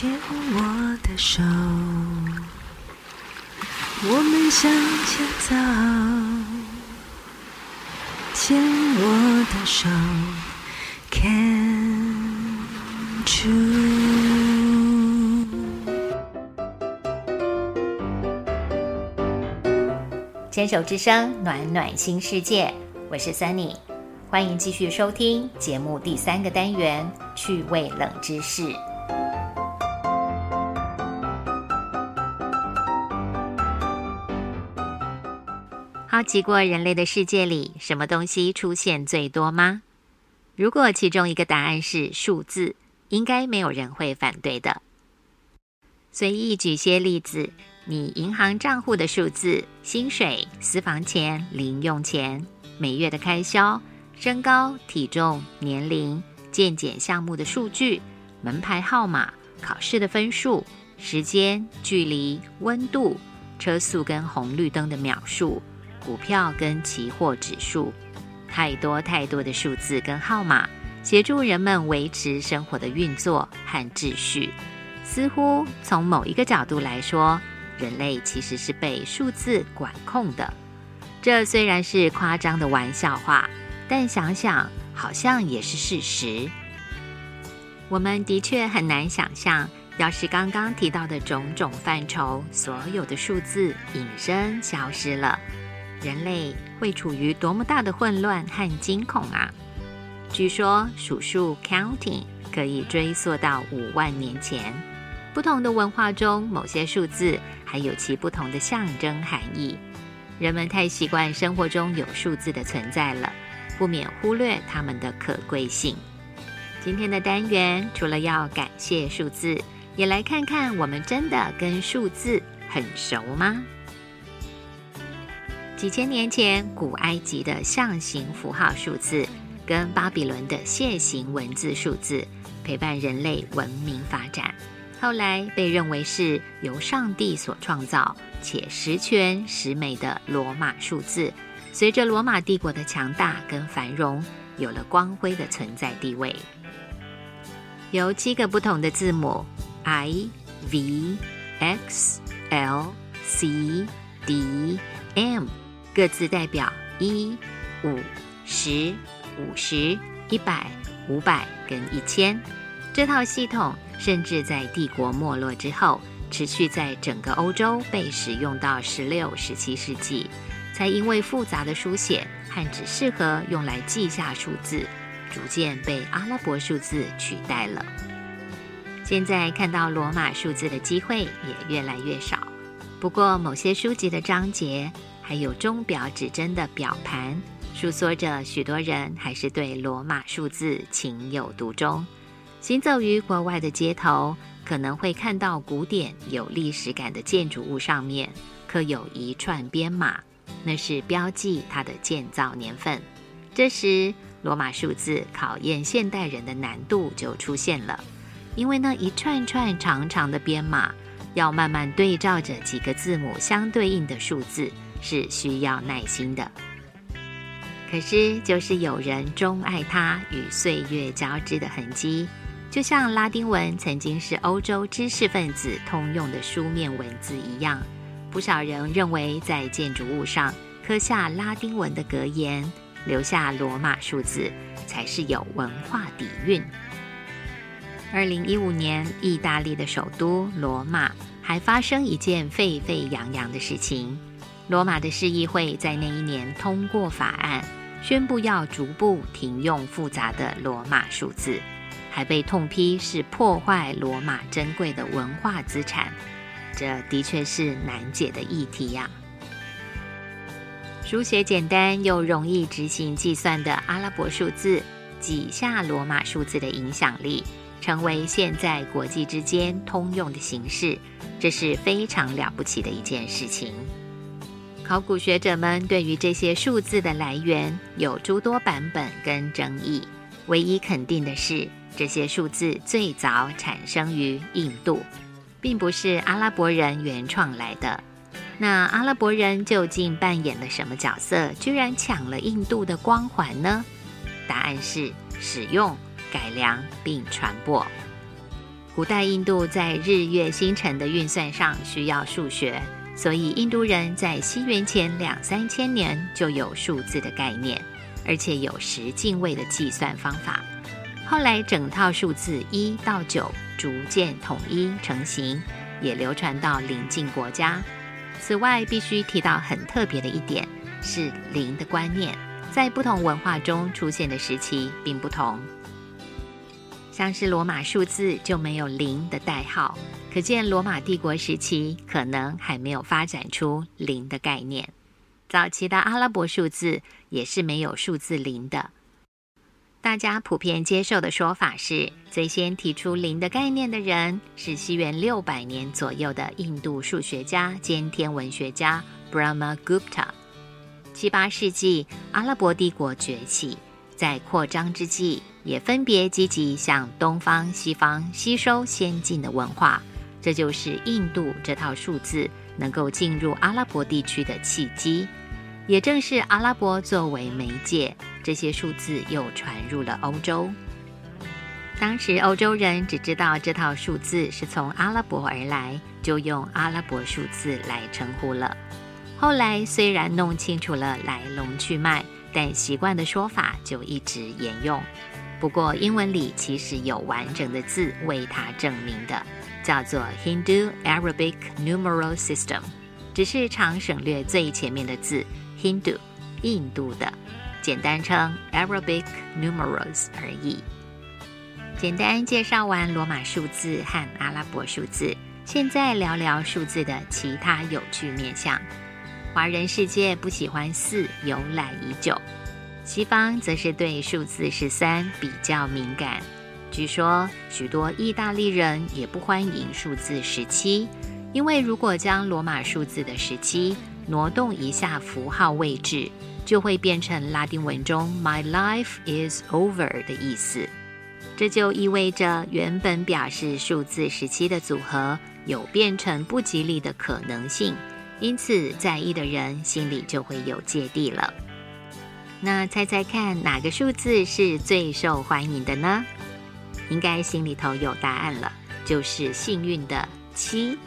牵我的手，我们向前走。牵我的手看住。牵手之声，暖暖新世界。我是 Sunny，欢迎继续收听节目第三个单元趣味冷知识。好奇过人类的世界里，什么东西出现最多吗？如果其中一个答案是数字，应该没有人会反对的。随意举些例子。你银行账户的数字、薪水、私房钱、零用钱、每月的开销、身高、体重、年龄、健检项目的数据、门牌号码、考试的分数、时间、距离、温度、车速跟红绿灯的秒数、股票跟期货指数，太多太多的数字跟号码，协助人们维持生活的运作和秩序。似乎从某一个角度来说，人类其实是被数字管控的，这虽然是夸张的玩笑话，但想想好像也是事实。我们的确很难想象，要是刚刚提到的种种范畴所有的数字隐身消失了，人类会处于多么大的混乱和惊恐啊！据说数数 （counting） 可以追溯到五万年前。不同的文化中，某些数字还有其不同的象征含义。人们太习惯生活中有数字的存在了，不免忽略它们的可贵性。今天的单元除了要感谢数字，也来看看我们真的跟数字很熟吗？几千年前，古埃及的象形符号数字跟巴比伦的楔形文字数字，陪伴人类文明发展。后来被认为是由上帝所创造且十全十美的罗马数字，随着罗马帝国的强大跟繁荣，有了光辉的存在地位。由七个不同的字母 I、V、X、L、C、D、M，各自代表一、五、十、五十、一百、五百跟一千。这套系统。甚至在帝国没落之后，持续在整个欧洲被使用到十六、十七世纪，才因为复杂的书写和只适合用来记下数字，逐渐被阿拉伯数字取代了。现在看到罗马数字的机会也越来越少。不过，某些书籍的章节还有钟表指针的表盘，诉说着许多人还是对罗马数字情有独钟。行走于国外的街头，可能会看到古典有历史感的建筑物上面刻有一串编码，那是标记它的建造年份。这时，罗马数字考验现代人的难度就出现了，因为那一串串长长的编码要慢慢对照着几个字母相对应的数字，是需要耐心的。可是，就是有人钟爱它与岁月交织的痕迹。就像拉丁文曾经是欧洲知识分子通用的书面文字一样，不少人认为在建筑物上刻下拉丁文的格言，留下罗马数字，才是有文化底蕴。二零一五年，意大利的首都罗马还发生一件沸沸扬扬的事情：罗马的市议会在那一年通过法案，宣布要逐步停用复杂的罗马数字。还被痛批是破坏罗马珍贵的文化资产，这的确是难解的议题呀。书写简单又容易执行计算的阿拉伯数字，几下罗马数字的影响力，成为现在国际之间通用的形式，这是非常了不起的一件事情。考古学者们对于这些数字的来源有诸多版本跟争议，唯一肯定的是。这些数字最早产生于印度，并不是阿拉伯人原创来的。那阿拉伯人究竟扮演了什么角色，居然抢了印度的光环呢？答案是使用、改良并传播。古代印度在日月星辰的运算上需要数学，所以印度人在西元前两三千年就有数字的概念，而且有十进位的计算方法。后来整套数字一到九逐渐统一成型，也流传到邻近国家。此外，必须提到很特别的一点是零的观念，在不同文化中出现的时期并不同。像是罗马数字就没有零的代号，可见罗马帝国时期可能还没有发展出零的概念。早期的阿拉伯数字也是没有数字零的。大家普遍接受的说法是，最先提出零的概念的人是西元六百年左右的印度数学家兼天文学家 Brahmagupta。七八世纪，阿拉伯帝国崛起，在扩张之际。也分别积极向东方、西方吸收先进的文化，这就是印度这套数字能够进入阿拉伯地区的契机。也正是阿拉伯作为媒介，这些数字又传入了欧洲。当时欧洲人只知道这套数字是从阿拉伯而来，就用阿拉伯数字来称呼了。后来虽然弄清楚了来龙去脉，但习惯的说法就一直沿用。不过，英文里其实有完整的字为它证明的，叫做 Hindu Arabic Numeral System，只是常省略最前面的字 Hindu，印度的，简单称 Arabic Numerals 而已。简单介绍完罗马数字和阿拉伯数字，现在聊聊数字的其他有趣面向。华人世界不喜欢四，由来已久。西方则是对数字十三比较敏感，据说许多意大利人也不欢迎数字十七，因为如果将罗马数字的十七挪动一下符号位置，就会变成拉丁文中 “My life is over” 的意思，这就意味着原本表示数字十七的组合有变成不吉利的可能性，因此在意的人心里就会有芥蒂了。那猜猜看，哪个数字是最受欢迎的呢？应该心里头有答案了，就是幸运的七。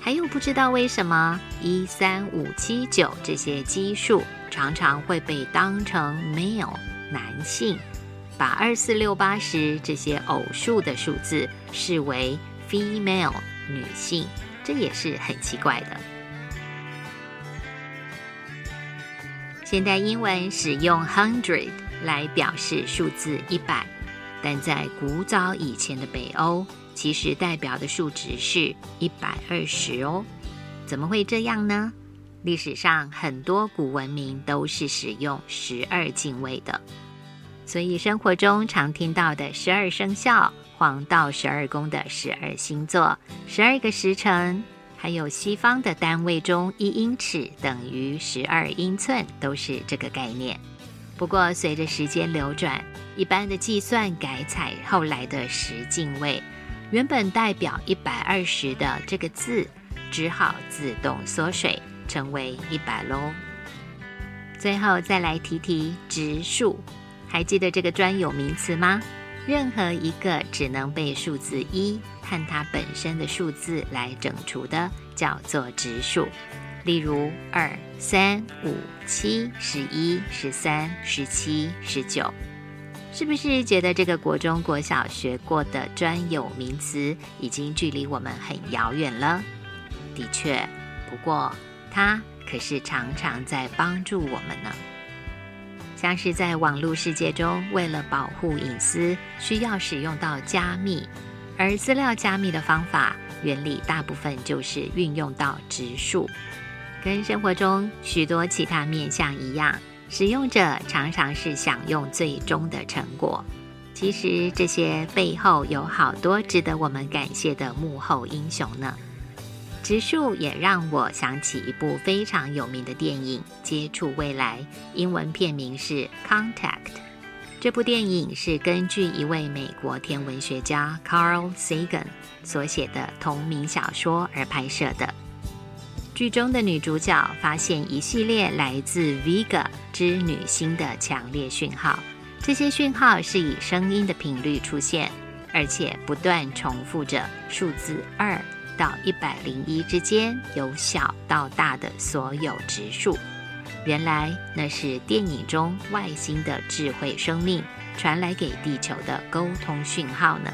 还有不知道为什么一三五七九这些奇数常常会被当成 male 男性，把二四六八十这些偶数的数字视为 female 女性，这也是很奇怪的。现代英文使用 hundred 来表示数字一百，但在古早以前的北欧，其实代表的数值是一百二十哦。怎么会这样呢？历史上很多古文明都是使用十二进位的，所以生活中常听到的十二生肖、黄道十二宫的十二星座、十二个时辰。还有西方的单位中，一英尺等于十二英寸，都是这个概念。不过，随着时间流转，一般的计算改采后来的十进位，原本代表一百二十的这个字，只好自动缩水，成为一百喽。最后再来提提直数，还记得这个专有名词吗？任何一个只能被数字一。看它本身的数字来整除的叫做直数，例如二、三、五、七、十一、十三、十七、十九，是不是觉得这个国中、国小学过的专有名词已经距离我们很遥远了？的确，不过它可是常常在帮助我们呢。像是在网络世界中，为了保护隐私，需要使用到加密。而资料加密的方法原理大部分就是运用到直数，跟生活中许多其他面向一样，使用者常常是享用最终的成果。其实这些背后有好多值得我们感谢的幕后英雄呢。植树也让我想起一部非常有名的电影《接触未来》，英文片名是《Contact》。这部电影是根据一位美国天文学家 Carl Sagan 所写的同名小说而拍摄的。剧中的女主角发现一系列来自 Vega 之女星的强烈讯号，这些讯号是以声音的频率出现，而且不断重复着数字二到一百零一之间由小到大的所有值数。原来那是电影中外星的智慧生命传来给地球的沟通讯号呢。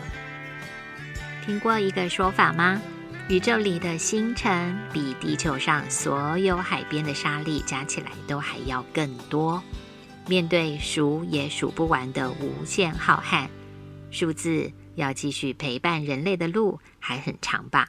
听过一个说法吗？宇宙里的星辰比地球上所有海边的沙粒加起来都还要更多。面对数也数不完的无限浩瀚，数字要继续陪伴人类的路还很长吧。